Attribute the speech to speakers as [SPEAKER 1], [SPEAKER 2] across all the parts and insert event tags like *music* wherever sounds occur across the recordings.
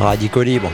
[SPEAKER 1] Radicaux libre.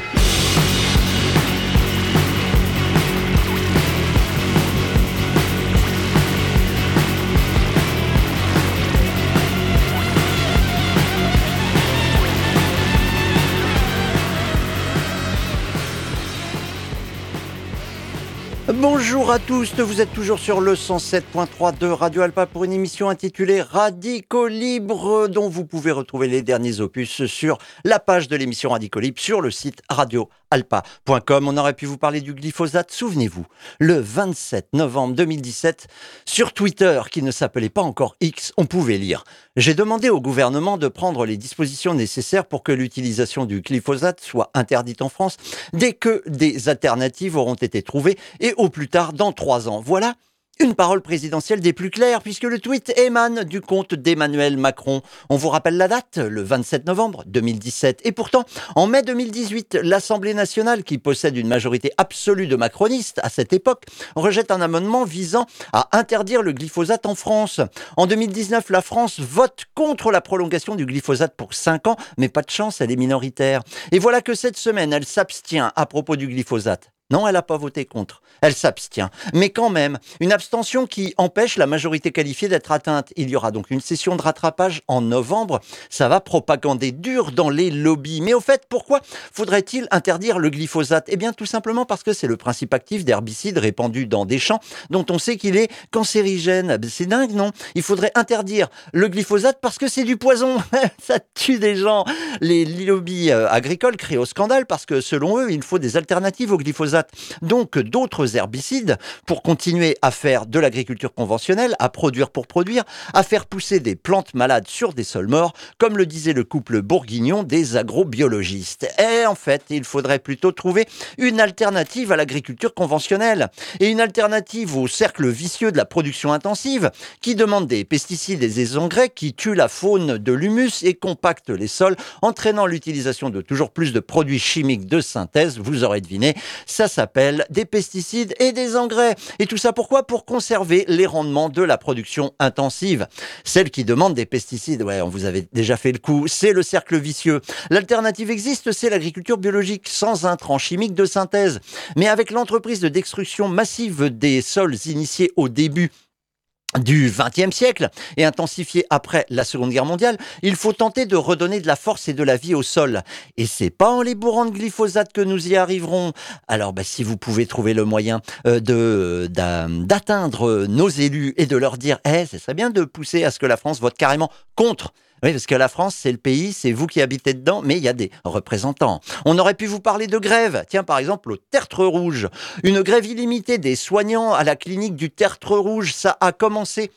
[SPEAKER 1] Bonjour à tous, vous êtes toujours sur le 107.3 de Radio Alpa pour une émission intitulée Radicaux Libre dont vous pouvez retrouver les derniers opus sur la page de l'émission Radicaux Libre sur le site radioalpa.com. On aurait pu vous parler du glyphosate, souvenez-vous, le 27 novembre 2017 sur Twitter qui ne s'appelait pas encore X, on pouvait lire j'ai demandé au gouvernement de prendre les dispositions nécessaires pour que l'utilisation du glyphosate soit interdite en France dès que des alternatives auront été trouvées et au plus tard dans trois ans. Voilà une parole présidentielle des plus claires, puisque le tweet émane du compte d'Emmanuel Macron. On vous rappelle la date, le 27 novembre 2017. Et pourtant, en mai 2018, l'Assemblée nationale, qui possède une majorité absolue de macronistes à cette époque, rejette un amendement visant à interdire le glyphosate en France. En 2019, la France vote contre la prolongation du glyphosate pour 5 ans, mais pas de chance, elle est minoritaire. Et voilà que cette semaine, elle s'abstient à propos du glyphosate. Non, elle n'a pas voté contre. Elle s'abstient. Mais quand même, une abstention qui empêche la majorité qualifiée d'être atteinte. Il y aura donc une session de rattrapage en novembre. Ça va propagander dur dans les lobbies. Mais au fait, pourquoi faudrait-il interdire le glyphosate? Eh bien, tout simplement parce que c'est le principe actif d'herbicide répandu dans des champs dont on sait qu'il est cancérigène. C'est dingue, non? Il faudrait interdire le glyphosate parce que c'est du poison. *laughs* Ça tue des gens. Les lobbies euh, agricoles créent au scandale parce que selon eux, il faut des alternatives au glyphosate donc d'autres herbicides pour continuer à faire de l'agriculture conventionnelle, à produire pour produire, à faire pousser des plantes malades sur des sols morts, comme le disait le couple bourguignon des agrobiologistes. Et en fait, il faudrait plutôt trouver une alternative à l'agriculture conventionnelle et une alternative au cercle vicieux de la production intensive qui demande des pesticides et des engrais qui tuent la faune de l'humus et compactent les sols, entraînant l'utilisation de toujours plus de produits chimiques de synthèse. Vous aurez deviné, ça s'appelle des pesticides et des engrais. Et tout ça pourquoi? Pour conserver les rendements de la production intensive. Celle qui demande des pesticides, ouais, on vous avait déjà fait le coup, c'est le cercle vicieux. L'alternative existe, c'est l'agriculture biologique sans intrants chimiques de synthèse. Mais avec l'entreprise de destruction massive des sols initiée au début du XXe siècle et intensifié après la Seconde Guerre mondiale, il faut tenter de redonner de la force et de la vie au sol. Et c'est pas en les bourrant de glyphosate que nous y arriverons. Alors, bah, si vous pouvez trouver le moyen euh, de d'atteindre nos élus et de leur dire, eh, ce serait bien de pousser à ce que la France vote carrément contre oui, parce que la France, c'est le pays, c'est vous qui habitez dedans, mais il y a des représentants. On aurait pu vous parler de grève. Tiens, par exemple, au Tertre Rouge. Une grève illimitée des soignants à la clinique du Tertre Rouge, ça a commencé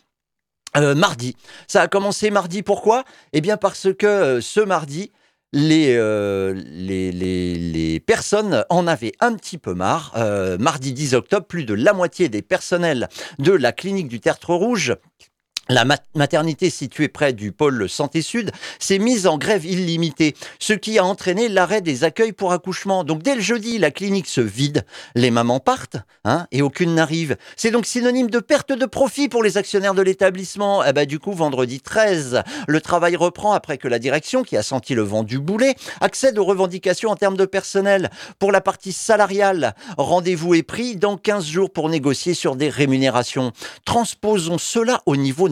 [SPEAKER 1] euh, mardi. Ça a commencé mardi, pourquoi? Eh bien parce que euh, ce mardi, euh, les, les, les, personnes en avaient un petit peu marre. mardi 10 octobre, plus de la moitié des personnels de la clinique du Tertre Rouge la maternité située près du pôle Santé Sud s'est mise en grève illimitée, ce qui a entraîné l'arrêt des accueils pour accouchement. Donc dès le jeudi, la clinique se vide, les mamans partent, hein, et aucune n'arrive. C'est donc synonyme de perte de profit pour les actionnaires de l'établissement. Eh ben, du coup, vendredi 13, le travail reprend après que la direction, qui a senti le vent du boulet, accède aux revendications en termes de personnel. Pour la partie salariale, rendez-vous est pris dans 15 jours pour négocier sur des rémunérations. Transposons cela au niveau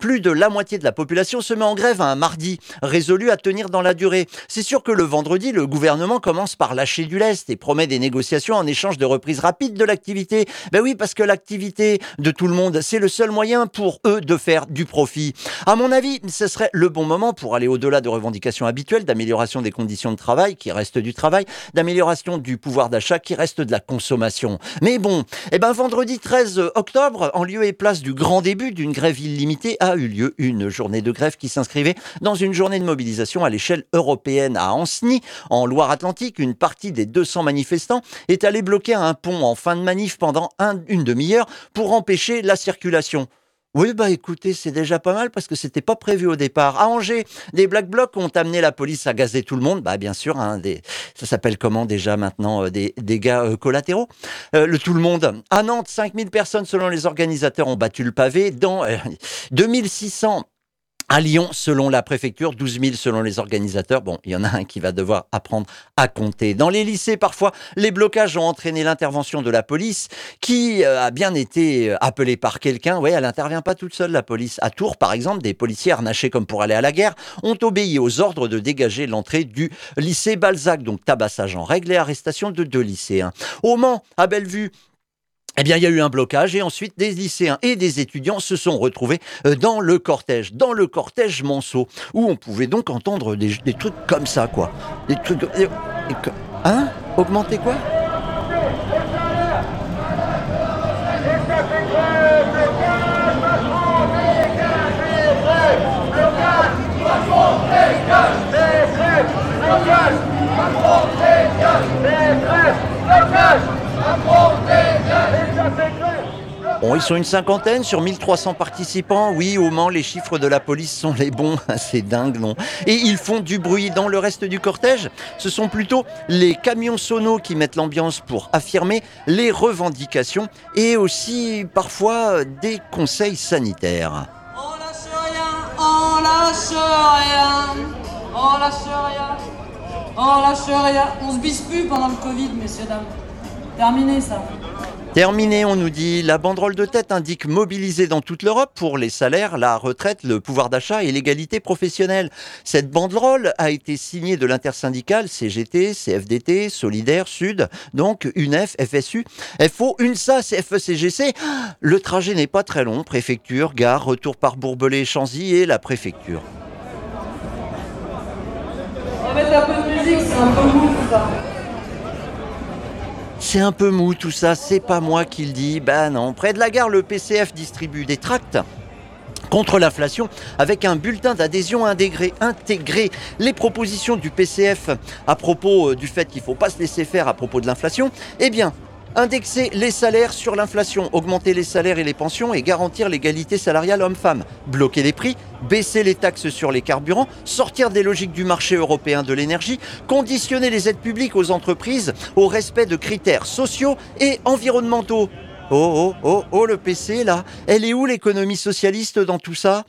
[SPEAKER 1] Plus de la moitié de la population se met en grève un mardi, résolu à tenir dans la durée. C'est sûr que le vendredi, le gouvernement commence par lâcher du lest et promet des négociations en échange de reprise rapide de l'activité. Ben oui, parce que l'activité de tout le monde, c'est le seul moyen pour eux de faire du profit. À mon avis, ce serait le bon moment pour aller au-delà de revendications habituelles, d'amélioration des conditions de travail, qui reste du travail, d'amélioration du pouvoir d'achat, qui reste de la consommation. Mais bon, eh ben vendredi 13 octobre, en lieu et place du grand début d'une grève illimitée a eu lieu, une journée de grève qui s'inscrivait dans une journée de mobilisation à l'échelle européenne. À Anceny, en Loire-Atlantique, une partie des 200 manifestants est allée bloquer un pont en fin de manif pendant une demi-heure pour empêcher la circulation. Oui, bah écoutez, c'est déjà pas mal parce que c'était pas prévu au départ. À Angers, des Black Blocs ont amené la police à gazer tout le monde. Bah bien sûr, hein, des, ça s'appelle comment déjà maintenant euh, des, dégâts euh, collatéraux. Euh, le tout le monde. À Nantes, 5000 personnes selon les organisateurs ont battu le pavé. Dans 2600 À Lyon, selon la préfecture, 12 000 selon les organisateurs. Bon, il y en a un qui va devoir apprendre à compter. Dans les lycées, parfois, les blocages ont entraîné l'intervention de la police, qui euh, a bien été euh, appelée par quelqu'un. Oui, elle n'intervient pas toute seule, la police. À Tours, par exemple, des policiers harnachés comme pour aller à la guerre ont obéi aux ordres de dégager l'entrée du lycée Balzac. Donc, tabassage en règle et arrestation de deux lycéens. Au Mans, à Bellevue, eh bien, il y a eu un blocage et ensuite des lycéens et des étudiants se sont retrouvés euh, dans le cortège, dans le cortège Monceau, où on pouvait donc entendre des, trucs comme ça, quoi. Des trucs. Hein? Augmenter quoi? Bon, ils sont une cinquantaine sur 1300 participants. Oui, au Mans, les chiffres de la police sont les bons. *laughs* C'est dingue, non? Et ils font du bruit dans le reste du cortège. Ce sont plutôt les camions sonos qui mettent l'ambiance pour affirmer les revendications et aussi parfois des conseils sanitaires.
[SPEAKER 2] On lâche rien, on lâche rien, on lâche rien, on lâche rien. On se bise plus pendant le Covid, messieurs, dames. Terminé ça.
[SPEAKER 1] Terminé, on nous dit, la banderole de tête indique mobiliser dans toute l'Europe pour les salaires, la retraite, le pouvoir d'achat et l'égalité professionnelle. Cette banderole a été signée de l'intersyndicale CGT, CFDT, Solidaire, Sud, donc UNEF, FSU, FO, UNSA, CFE-CGC. Le trajet n'est pas très long, préfecture, gare, retour par Bourbelay-Chanzy et la préfecture.
[SPEAKER 2] On va mettre un peu de musique, c'est un ça.
[SPEAKER 1] C'est un peu mou tout ça, c'est pas moi qui le dis. Ben non, près de la gare, le PCF distribue des tracts contre l'inflation avec un bulletin d'adhésion intégré. Les propositions du PCF à propos euh, du fait qu'il ne faut pas se laisser faire à propos de l'inflation, eh bien, indexer les salaires sur l'inflation, augmenter les salaires et les pensions et garantir l'égalité salariale homme-femme, bloquer les prix, baisser les taxes sur les carburants, sortir des logiques du marché européen de l'énergie, conditionner les aides publiques aux entreprises au respect de critères sociaux et environnementaux. Oh, oh, oh, oh, le PC, là, elle est où l'économie socialiste dans tout ça?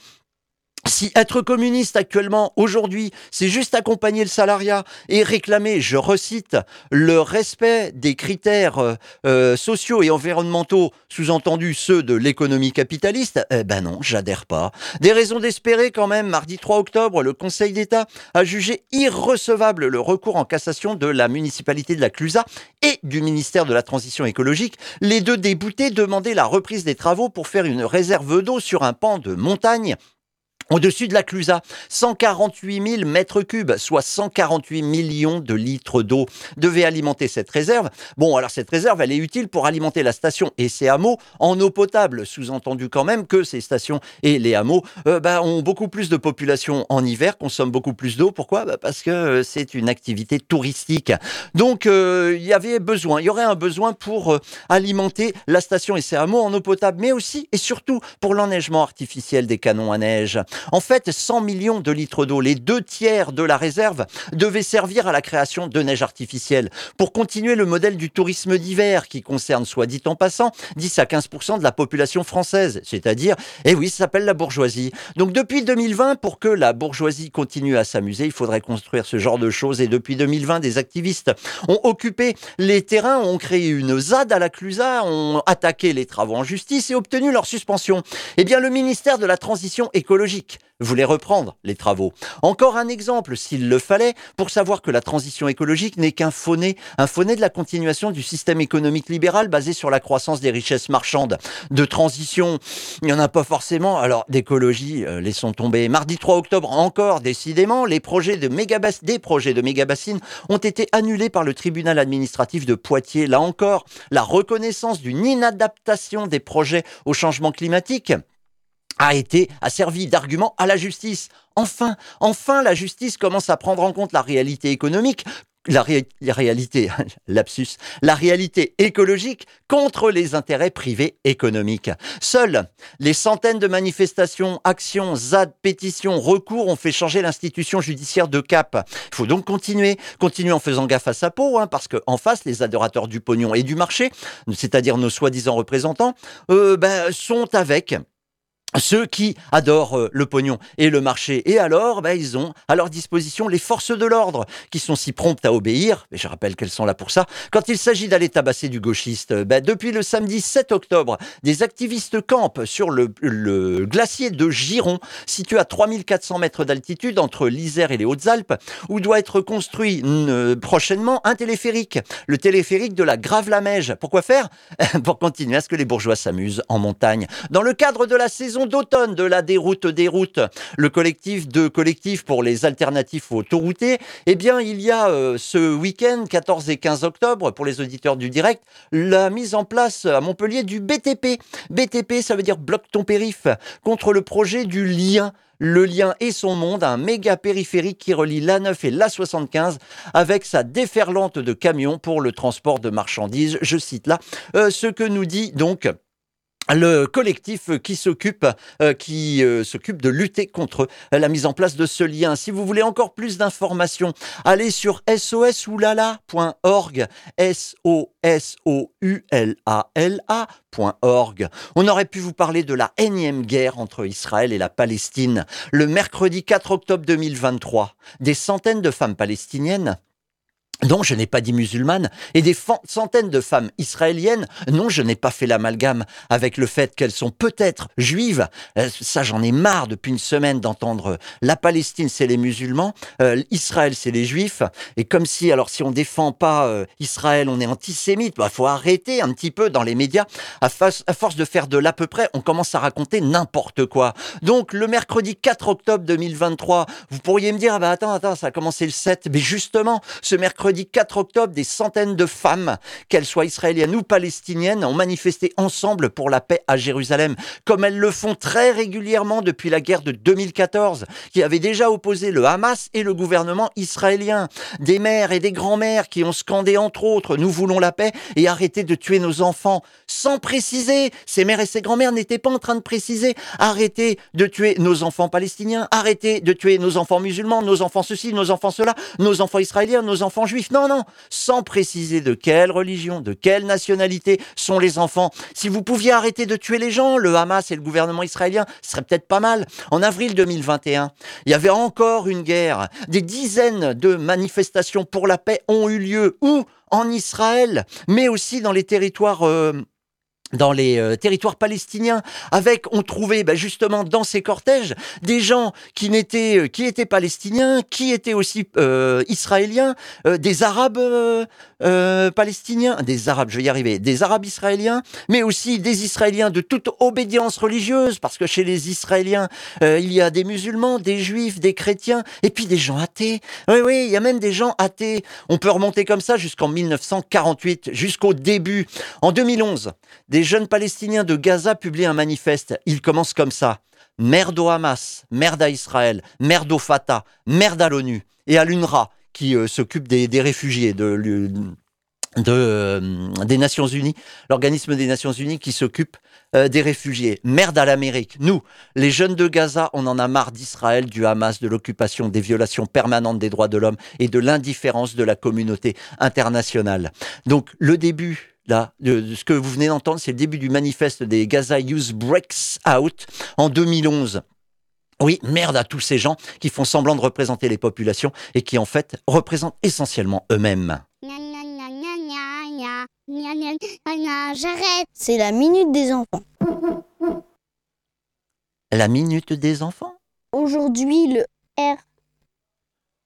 [SPEAKER 1] Si être communiste actuellement, aujourd'hui, c'est juste accompagner le salariat et réclamer, je recite, le respect des critères euh, euh, sociaux et environnementaux, sous-entendus ceux de l'économie capitaliste, eh ben non, j'adhère pas. Des raisons d'espérer quand même, mardi 3 octobre, le Conseil d'État a jugé irrecevable le recours en cassation de la municipalité de la Clusa et du ministère de la Transition écologique. Les deux déboutés demandaient la reprise des travaux pour faire une réserve d'eau sur un pan de montagne au-dessus de la Clusa, 148 000 mètres cubes, soit 148 millions de litres d'eau, devaient alimenter cette réserve. Bon, alors cette réserve, elle est utile pour alimenter la station et ses hameaux en eau potable, sous-entendu quand même que ces stations et les hameaux euh, bah, ont beaucoup plus de population en hiver, consomment beaucoup plus d'eau. Pourquoi? Bah, Parce que euh, c'est une activité touristique. Donc, euh, il y avait besoin, il y aurait un besoin pour alimenter la station et ses hameaux en eau potable, mais aussi et surtout pour l'enneigement artificiel des canons à neige. En fait, 100 millions de litres d'eau, les deux tiers de la réserve, devaient servir à la création de neige artificielle pour continuer le modèle du tourisme d'hiver qui concerne, soit dit en passant, 10 à 15% de la population française, c'est-à-dire, eh oui, ça s'appelle la bourgeoisie. Donc depuis 2020, pour que la bourgeoisie continue à s'amuser, il faudrait construire ce genre de choses et depuis 2020, des activistes ont occupé les terrains, ont créé une ZAD à la Clusa, ont attaqué les travaux en justice et obtenu leur suspension. Eh bien, le ministère de la Transition écologique voulait reprendre les travaux. Encore un exemple, s'il le fallait, pour savoir que la transition écologique n'est qu'un fauné, un fauné de la continuation du système économique libéral basé sur la croissance des richesses marchandes. De transition, il n'y en a pas forcément. Alors, d'écologie, euh, laissons tomber. Mardi 3 octobre, encore, décidément, des projets de mégabassines ont été annulés par le tribunal administratif de Poitiers. Là encore, la reconnaissance d'une inadaptation des projets au changement climatique a été a servi d'argument à la justice. Enfin, enfin, la justice commence à prendre en compte la réalité économique, la, ré- la réalité, *laughs* lapsus, la réalité écologique contre les intérêts privés économiques. Seules les centaines de manifestations, actions, ZAD, pétitions, recours ont fait changer l'institution judiciaire de Cap. Il faut donc continuer, continuer en faisant gaffe à sa peau, hein, parce qu'en face, les adorateurs du pognon et du marché, c'est-à-dire nos soi-disant représentants, euh, ben, sont avec ceux qui adorent euh, le pognon et le marché. Et alors, bah, ils ont à leur disposition les forces de l'ordre, qui sont si promptes à obéir, mais je rappelle qu'elles sont là pour ça, quand il s'agit d'aller tabasser du gauchiste. Bah, depuis le samedi 7 octobre, des activistes campent sur le, glacier de Giron, situé à 3400 mètres d'altitude entre l'Isère et les Hautes-Alpes, où doit être construit euh, prochainement un téléphérique, le téléphérique de la Grave-la-Meige. Pourquoi faire? *laughs* Pour continuer à ce que les bourgeois s'amusent en montagne. Dans le cadre de la saison d'automne de la déroute des routes, le collectif de collectifs pour les alternatifs autoroutiers, eh bien, il y a euh, ce week-end, 14 et 15 octobre, pour les auditeurs du direct, la mise en place à Montpellier du BTP. BTP, ça veut dire bloc ton périph, contre le projet du lien le lien et son monde, un méga périphérique qui relie l'A9 et l'A75 avec sa déferlante de camions pour le transport de marchandises. Je cite là euh, ce que nous dit donc le collectif qui s'occupe euh, qui euh, s'occupe de lutter contre la mise en place de ce lien. Si vous voulez encore plus d'informations, allez sur sosoulala.org, s o s o u l a l a.org. On aurait pu vous parler de la énième guerre entre Israël et la Palestine. Le mercredi 4 octobre 2023, des centaines de femmes palestiniennes non, je n'ai pas dit musulmane, et des centaines de femmes israéliennes, non, je n'ai pas fait l'amalgame avec le fait qu'elles sont peut-être juives. Euh, ça, j'en ai marre depuis une semaine d'entendre la Palestine, c'est les musulmans, euh, Israël, c'est les juifs, et comme si, alors si on défend pas euh, Israël, on est antisémite, il bah, faut arrêter un petit peu dans les médias. À, à force de faire de l'à peu près, on commence à raconter n'importe quoi. Donc, le mercredi 4 octobre 2023, vous pourriez me dire, ah bah attends, attends, ça a commencé le 7, mais justement, ce mercredi mercredi 4 octobre, des centaines de femmes, qu'elles soient israéliennes ou palestiniennes, ont manifesté ensemble pour la paix à Jérusalem, comme elles le font très régulièrement depuis la guerre de 2014, qui avait déjà opposé le Hamas et le gouvernement israélien. Des mères et des grands-mères qui ont scandé entre autres Nous voulons la paix et arrêtez de tuer nos enfants, sans préciser. Ces mères et ces grands-mères n'étaient pas en train de préciser arrêtez de tuer nos enfants palestiniens, arrêtez de tuer nos enfants musulmans, nos enfants ceci, nos enfants cela, nos enfants israéliens, nos enfants juifs. Non, non, sans préciser de quelle religion, de quelle nationalité sont les enfants. Si vous pouviez arrêter de tuer les gens, le Hamas et le gouvernement israélien, ce serait peut-être pas mal. En avril 2021, il y avait encore une guerre. Des dizaines de manifestations pour la paix ont eu lieu, où? En Israël, mais aussi dans les territoires... Euh, dans les euh, territoires palestiniens, avec on trouvait bah, justement dans ces cortèges des gens qui n'étaient euh, qui étaient palestiniens, qui étaient aussi euh, israéliens, des arabes palestiniens, des arabes, je vais y arriver, des arabes israéliens, mais aussi des israéliens de toute obédience religieuse, parce que chez les israéliens il y a des musulmans, des juifs, des chrétiens, et puis des gens athées. Oui, oui, il y a même des gens athées. On peut remonter comme ça jusqu'en 1948, jusqu'au début, en 2011. Des jeunes Palestiniens de Gaza publient un manifeste. Il commence comme ça. Merde au Hamas, merde à Israël, merde au Fatah, merde à l'ONU et à l'UNRWA qui euh, s'occupe des, réfugiés de, euh, des Nations Unies, l'organisme des Nations Unies qui s'occupe euh, des réfugiés. Merde à l'Amérique. Nous, les jeunes de Gaza, on en a marre d'Israël, du Hamas, de l'occupation, des violations permanentes des droits de l'homme et de l'indifférence de la communauté internationale. Donc le début là, ce que vous venez d'entendre, c'est le début du manifeste des Gaza Youth Breaks Out en 2011. Oui, merde à tous ces gens qui font semblant de représenter les populations et qui en fait représentent essentiellement eux-mêmes.
[SPEAKER 3] J'arrête. C'est la minute des enfants.
[SPEAKER 1] La minute des enfants?
[SPEAKER 3] Aujourd'hui, le R.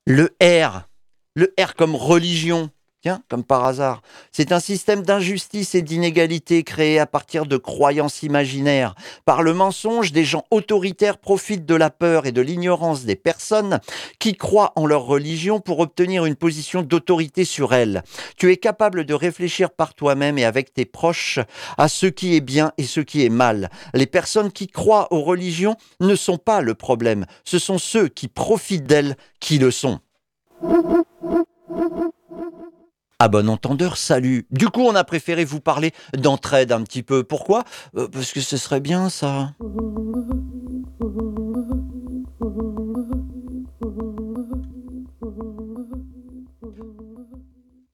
[SPEAKER 1] Le R. Le R comme religion. Tiens, comme par hasard. C'est un système d'injustice et d'inégalité créé à partir de croyances imaginaires. Par le mensonge, des gens autoritaires profitent de la peur et de l'ignorance des personnes qui croient en leur religion pour obtenir une position d'autorité sur elles. Tu es capable de réfléchir par toi-même et avec tes proches à ce qui est bien et ce qui est mal. Les personnes qui croient aux religions ne sont pas le problème. Ce sont ceux qui profitent d'elles qui le sont. À bon entendeur, salut. Du coup, on a préféré vous parler d'entraide un petit peu. Pourquoi? Euh, Parce que ce serait bien ça.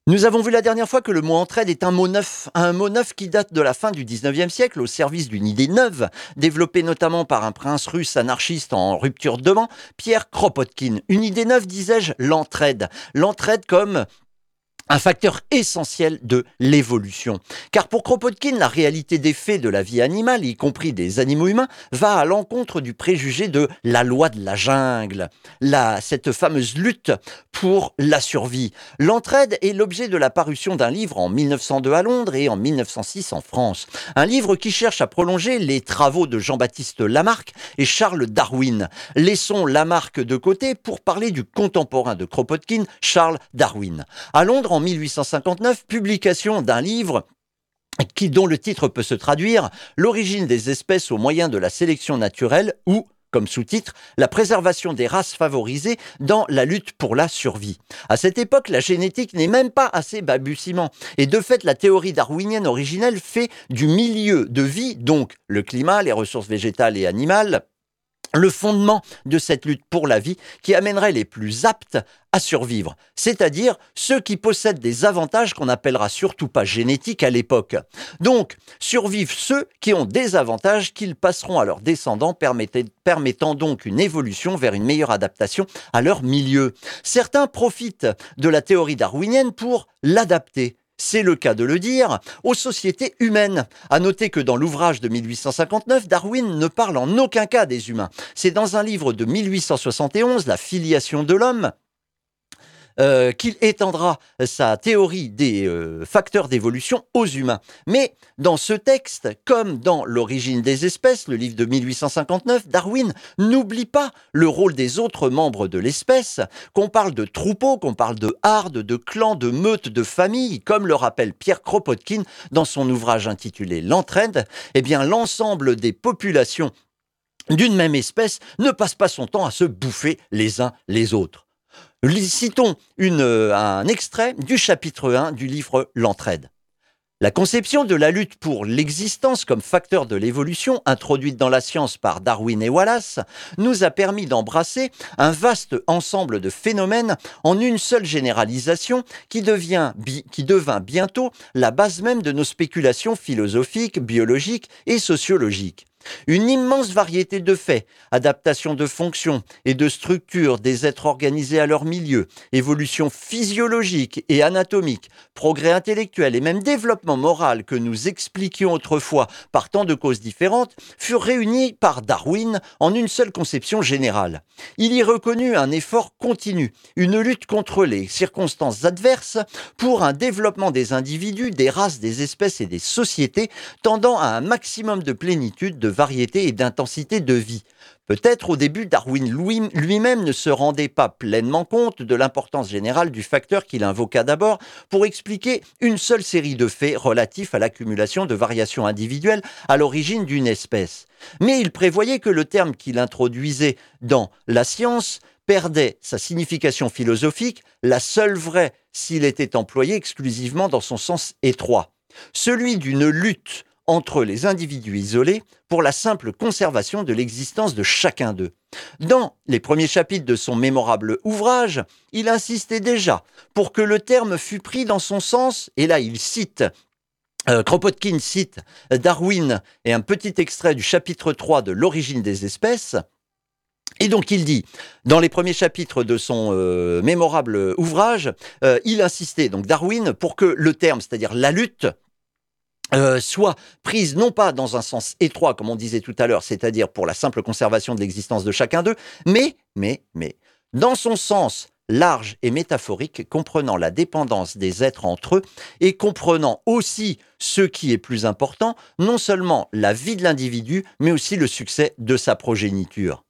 [SPEAKER 1] Nous avons vu la dernière fois que le mot entraide est un mot neuf, un mot neuf qui date de la fin du 19e siècle au service d'une idée neuve, développée notamment par un prince russe anarchiste en rupture de banc, Pierre Kropotkin. Une idée neuve, disais-je, l'entraide. L'entraide comme un facteur essentiel de l'évolution. Car pour Kropotkin, la réalité des faits de la vie animale, y compris des animaux humains, va à l'encontre du préjugé de la loi de la jungle, cette fameuse lutte pour la survie. L'entraide est l'objet de la parution d'un livre en 1902 à Londres et en 1906 en France. Un livre qui cherche à prolonger les travaux de Jean-Baptiste Lamarck et Charles Darwin. Laissons Lamarck de côté pour parler du contemporain de Kropotkin, Charles Darwin. À Londres, en 1859, publication d'un livre qui, dont le titre peut se traduire L'origine des espèces au moyen de la sélection naturelle ou comme sous-titre, la préservation des races favorisées dans la lutte pour la survie. À cette époque, la génétique n'est même pas assez balbutiement. Et de fait, la théorie darwinienne originelle fait du milieu de vie, donc le climat, les ressources végétales et animales, le fondement de cette lutte pour la vie qui amènerait les plus aptes à survivre, c'est-à-dire ceux qui possèdent des avantages qu'on n'appellera surtout pas génétiques à l'époque. Donc, survivent ceux qui ont des avantages qu'ils passeront à leurs descendants, permettant donc une évolution vers une meilleure adaptation à leur milieu. Certains profitent de la théorie darwinienne pour l'adapter c'est le cas de le dire, aux sociétés humaines. À noter que dans l'ouvrage de 1859, Darwin ne parle en aucun cas des humains. C'est dans un livre de 1871, La filiation de l'homme, euh, qu'il étendra sa théorie des euh, facteurs d'évolution aux humains. Mais dans ce texte, comme dans L'origine des espèces, le livre de 1859, Darwin n'oublie pas le rôle des autres membres de l'espèce, qu'on parle de troupeaux, qu'on parle de hardes, de clans, de meutes, de familles, comme le rappelle Pierre Kropotkin dans son ouvrage intitulé L'entraide, eh bien l'ensemble des populations d'une même espèce ne passe pas son temps à se bouffer les uns les autres. Citons euh, un extrait du chapitre 1 du livre L'entraide. La conception de la lutte pour l'existence comme facteur de l'évolution, introduite dans la science par Darwin et Wallace, nous a permis d'embrasser un vaste ensemble de phénomènes en une seule généralisation qui, devient, qui devint bientôt la base même de nos spéculations philosophiques, biologiques et sociologiques. Une immense variété de faits, adaptation de fonctions et de structures des êtres organisés à leur milieu, évolution physiologique et anatomique, progrès intellectuel et même développement moral que nous expliquions autrefois par tant de causes différentes, furent réunis par Darwin en une seule conception générale. Il y reconnut un effort continu, une lutte contre les circonstances adverses pour un développement des individus, des races, des espèces et des sociétés tendant à un maximum de plénitude, de variété et d'intensité de vie. Peut-être au début, Darwin lui-même ne se rendait pas pleinement compte de l'importance générale du facteur qu'il invoqua d'abord pour expliquer une seule série de faits relatifs à l'accumulation de variations individuelles à l'origine d'une espèce. Mais il prévoyait que le terme qu'il introduisait dans la science perdait sa signification philosophique, la seule vraie s'il était employé exclusivement dans son sens étroit, celui d'une lutte entre les individus isolés pour la simple conservation de l'existence de chacun d'eux. Dans les premiers chapitres de son mémorable ouvrage, il insistait déjà pour que le terme fût pris dans son sens, et là il cite euh, Kropotkin cite Darwin et un petit extrait du chapitre 3 de L'origine des espèces. Et donc il dit, dans les premiers chapitres de son euh, mémorable ouvrage, euh, il insistait, donc Darwin, pour que le terme, c'est-à-dire la lutte, euh, soit prise non pas dans un sens étroit, comme on disait tout à l'heure, c'est-à-dire pour la simple conservation de l'existence de chacun d'eux, mais, mais, mais, dans son sens large et métaphorique, comprenant la dépendance des êtres entre eux et comprenant aussi ce qui est plus important, non seulement la vie de l'individu, mais aussi le succès de sa progéniture.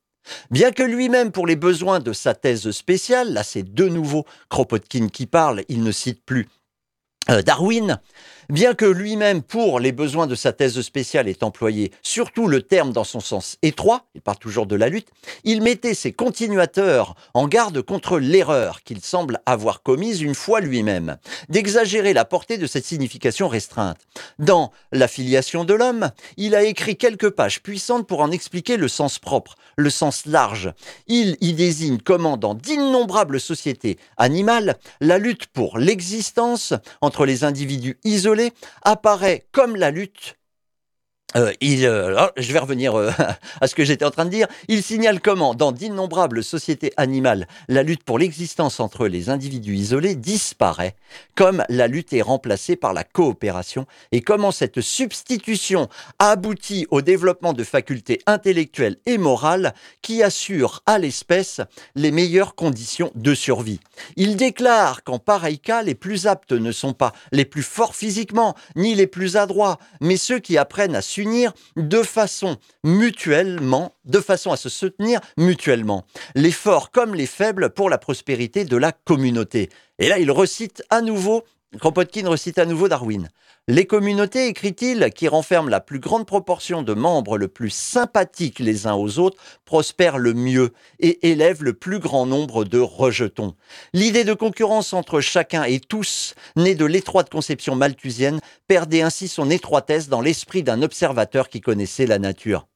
[SPEAKER 1] Bien que lui-même, pour les besoins de sa thèse spéciale, là c'est de nouveau Kropotkin qui parle, il ne cite plus euh, Darwin, Bien que lui-même, pour les besoins de sa thèse spéciale, ait employé surtout le terme dans son sens étroit, il part toujours de la lutte, il mettait ses continuateurs en garde contre l'erreur qu'il semble avoir commise une fois lui-même, d'exagérer la portée de cette signification restreinte. Dans La filiation de l'homme, il a écrit quelques pages puissantes pour en expliquer le sens propre, le sens large. Il y désigne comment, dans d'innombrables sociétés animales, la lutte pour l'existence entre les individus isolés apparaît comme la lutte euh, il, euh, je vais revenir euh, *laughs* à ce que j'étais en train de dire. Il signale comment, dans d'innombrables sociétés animales, la lutte pour l'existence entre les individus isolés disparaît, comme la lutte est remplacée par la coopération, et comment cette substitution aboutit au développement de facultés intellectuelles et morales qui assurent à l'espèce les meilleures conditions de survie. Il déclare qu'en pareil cas, les plus aptes ne sont pas les plus forts physiquement, ni les plus adroits, mais ceux qui apprennent à s'unir de façon mutuellement, de façon à se soutenir mutuellement, les forts comme les faibles pour la prospérité de la communauté. Et là, il recite à nouveau Kropotkin recite à nouveau Darwin. Les communautés, écrit-il, qui renferment la plus grande proportion de membres le plus sympathiques les uns aux autres, prospèrent le mieux et élèvent le plus grand nombre de rejetons. L'idée de concurrence entre chacun et tous, née de l'étroite conception malthusienne, perdait ainsi son étroitesse dans l'esprit d'un observateur qui connaissait la nature.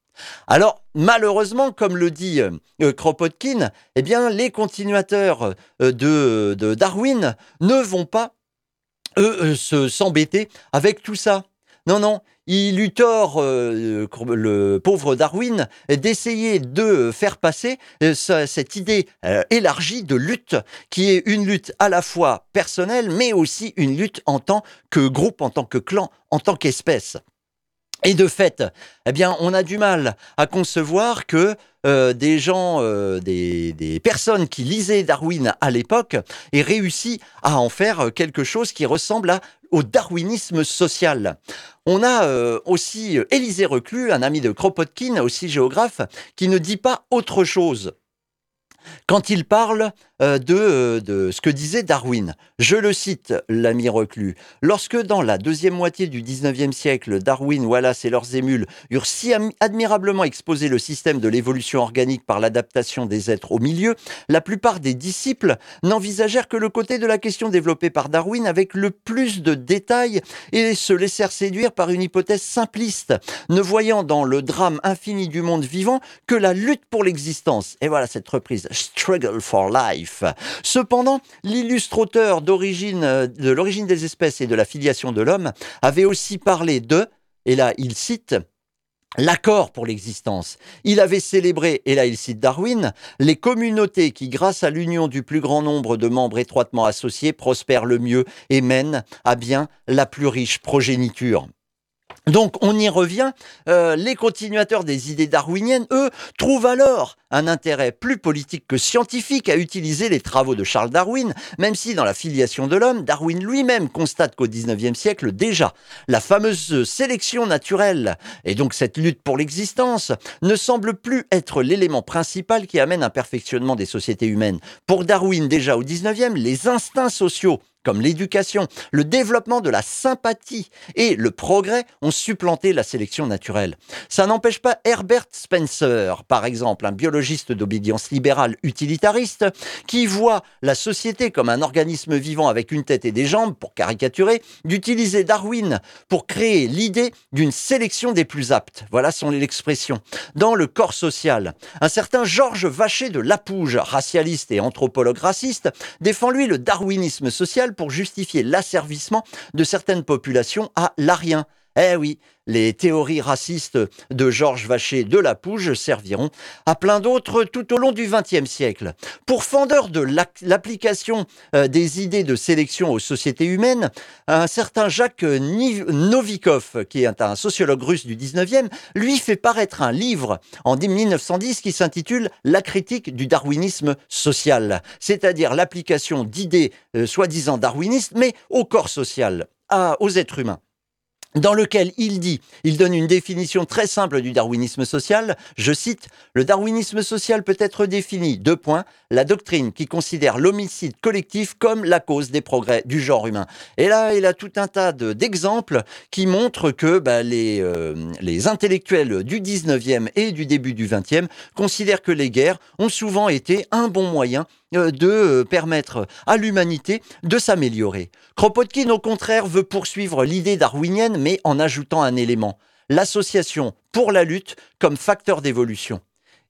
[SPEAKER 1] Alors, malheureusement, comme le dit euh, Kropotkin, eh bien, les continuateurs euh, de, de Darwin ne vont pas eux, se s'embêter avec tout ça. Non, non, il eut tort, euh, le pauvre Darwin, d'essayer de faire passer euh, cette idée euh, élargie de lutte, qui est une lutte à la fois personnelle, mais aussi une lutte en tant que groupe, en tant que clan, en tant qu'espèce. Et de fait, eh bien, on a du mal à concevoir que euh, des gens, euh, des, personnes qui lisaient Darwin à l'époque aient réussi à en faire quelque chose qui ressemble à, au darwinisme social. On a euh, aussi Élisée Reclus, un ami de Kropotkin, aussi géographe, qui ne dit pas autre chose quand il parle euh, euh, de, ce que disait Darwin. Je le cite, l'ami reclus. Lorsque dans la deuxième moitié du 19e siècle, Darwin, Wallace et leurs émules eurent si admirablement exposé le système de l'évolution organique par l'adaptation des êtres au milieu, la plupart des disciples n'envisagèrent que le côté de la question développée par Darwin avec le plus de détails et se laissèrent séduire par une hypothèse simpliste, ne voyant dans le drame infini du monde vivant que la lutte pour l'existence. Et voilà cette reprise. Struggle for Life. Cependant, l'illustre auteur d'origine, de l'origine des espèces et de la filiation de l'homme avait aussi parlé de, et là il cite, l'accord pour l'existence. Il avait célébré, et là il cite Darwin, les communautés qui, grâce à l'union du plus grand nombre de membres étroitement associés, prospèrent le mieux et mènent à bien la plus riche progéniture. Donc on y revient, euh, les continuateurs des idées darwiniennes, eux, trouvent alors un intérêt plus politique que scientifique à utiliser les travaux de Charles Darwin, même si dans la filiation de l'homme, Darwin lui-même constate qu'au XIXe siècle déjà, la fameuse sélection naturelle, et donc cette lutte pour l'existence, ne semble plus être l'élément principal qui amène un perfectionnement des sociétés humaines. Pour Darwin déjà au XIXe, les instincts sociaux comme l'éducation, le développement de la sympathie et le progrès ont supplanté la sélection naturelle. Ça n'empêche pas Herbert Spencer, par exemple, un biologiste d'obédience libérale utilitariste, qui voit la société comme un organisme vivant avec une tête et des jambes, pour caricaturer, d'utiliser Darwin pour créer l'idée d'une sélection des plus aptes. Voilà son l'expression. Dans le corps social, un certain Georges Vacher de Lapouge, racialiste et anthropologue raciste, défend lui le darwinisme social pour justifier l'asservissement de certaines populations à l'arien. Eh oui, les théories racistes de Georges Vacher de la Pouge serviront à plein d'autres tout au long du XXe siècle. Pour fondeur de l'application euh, des idées de sélection aux sociétés humaines, un certain Jacques Novikov, qui est un sociologue russe du XIXe, lui fait paraître un livre en 1910 qui s'intitule La critique du darwinisme social, c'est-à-dire l'application d'idées euh, soi-disant darwinistes, mais au corps social, aux êtres humains. Dans lequel il dit, il donne une définition très simple du darwinisme social, je cite, Le darwinisme social peut être défini, deux points, la doctrine qui considère l'homicide collectif comme la cause des progrès du genre humain. Et là, il a tout un tas d'exemples qui montrent que bah, les, euh, les intellectuels du 19e et du début du 20e considèrent que les guerres ont souvent été un bon moyen de euh, permettre à l'humanité de s'améliorer. Kropotkin, au contraire, veut poursuivre l'idée darwinienne, mais en ajoutant un élément, l'association pour la lutte comme facteur d'évolution.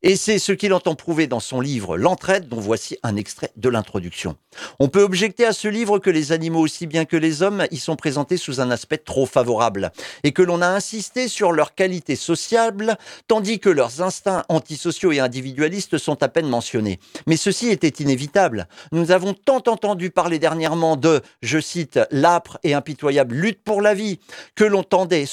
[SPEAKER 1] Et c'est ce qu'il entend prouver dans son livre L'entraide, dont voici un extrait de l'introduction. On peut objecter à ce livre que les animaux aussi bien que les hommes y sont présentés sous un aspect trop favorable, et que l'on a insisté sur leur qualité sociable, tandis que leurs instincts antisociaux et individualistes sont à peine mentionnés. Mais ceci était inévitable. Nous avons tant entendu parler dernièrement de, je cite, l'âpre et impitoyable lutte pour la vie, que l'on tendait,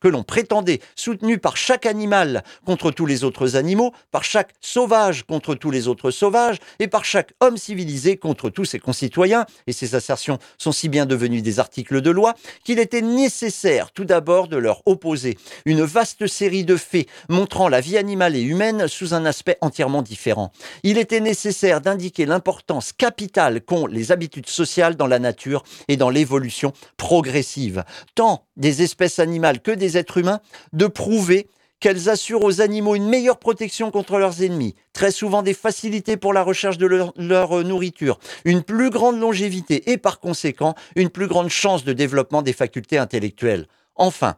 [SPEAKER 1] que l'on prétendait soutenue par chaque animal contre tous les autres animaux, par chaque sauvage contre tous les autres sauvages, et par chaque homme civilisé contre tous ses concitoyens, et ces assertions sont si bien devenues des articles de loi, qu'il était nécessaire tout d'abord de leur opposer une vaste série de faits montrant la vie animale et humaine sous un aspect entièrement différent. Il était nécessaire d'indiquer l'importance capitale qu'ont les habitudes sociales dans la nature et dans l'évolution progressive, tant des espèces animales que des êtres humains, de prouver qu'elles assurent aux animaux une meilleure protection contre leurs ennemis, très souvent des facilités pour la recherche de leur, euh, nourriture, une plus grande longévité et par conséquent une plus grande chance de développement des facultés intellectuelles. Enfin,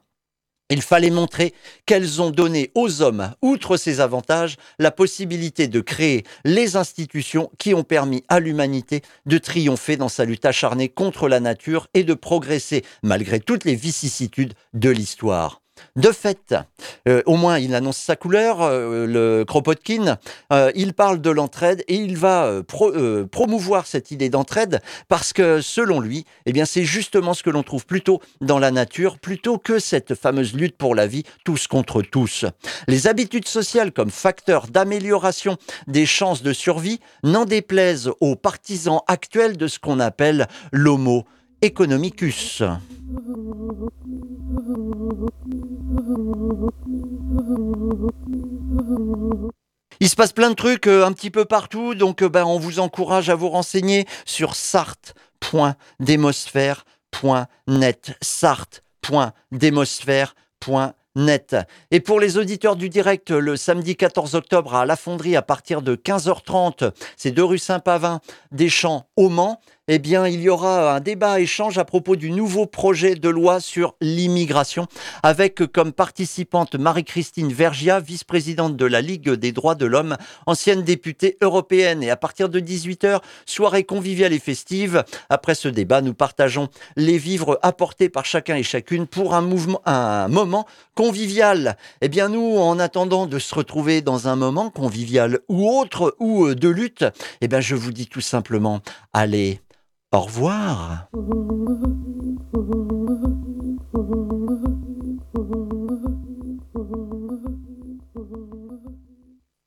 [SPEAKER 1] il fallait montrer qu'elles ont donné aux hommes, outre ces avantages, la possibilité de créer les institutions qui ont permis à l'humanité de triompher dans sa lutte acharnée contre la nature et de progresser malgré toutes les vicissitudes de l'histoire. De fait, euh, au moins il annonce sa couleur, euh, le Kropotkin, euh, il parle de l'entraide et il va promouvoir cette idée d'entraide parce que selon lui, eh bien c'est justement ce que l'on trouve plutôt dans la nature plutôt que cette fameuse lutte pour la vie tous contre tous. Les habitudes sociales comme facteur d'amélioration des chances de survie n'en déplaisent aux partisans actuels de ce qu'on appelle l'homo economicus. Il se passe plein de trucs euh, un petit peu partout, donc euh, ben, on vous encourage à vous renseigner sur sart.demosphère.net. Sart.demosphère.net. Et pour les auditeurs du direct, le samedi 14 octobre à La Fonderie à partir de 15h30, c'est deux rue Saint-Pavin, des champs au Mans eh bien, il y aura un débat échange à propos du nouveau projet de loi sur l'immigration, avec comme participante Marie-Christine Vergia, vice-présidente de la Ligue des droits de l'homme, ancienne députée européenne. Et à partir de 18h, soirée conviviale et festive. Après ce débat, nous partageons les vivres apportés par chacun et chacune pour un, mouvement, un moment convivial. Eh bien, nous, en attendant de se retrouver dans un moment convivial ou autre, ou de lutte, eh bien, je vous dis tout simplement, allez, au revoir.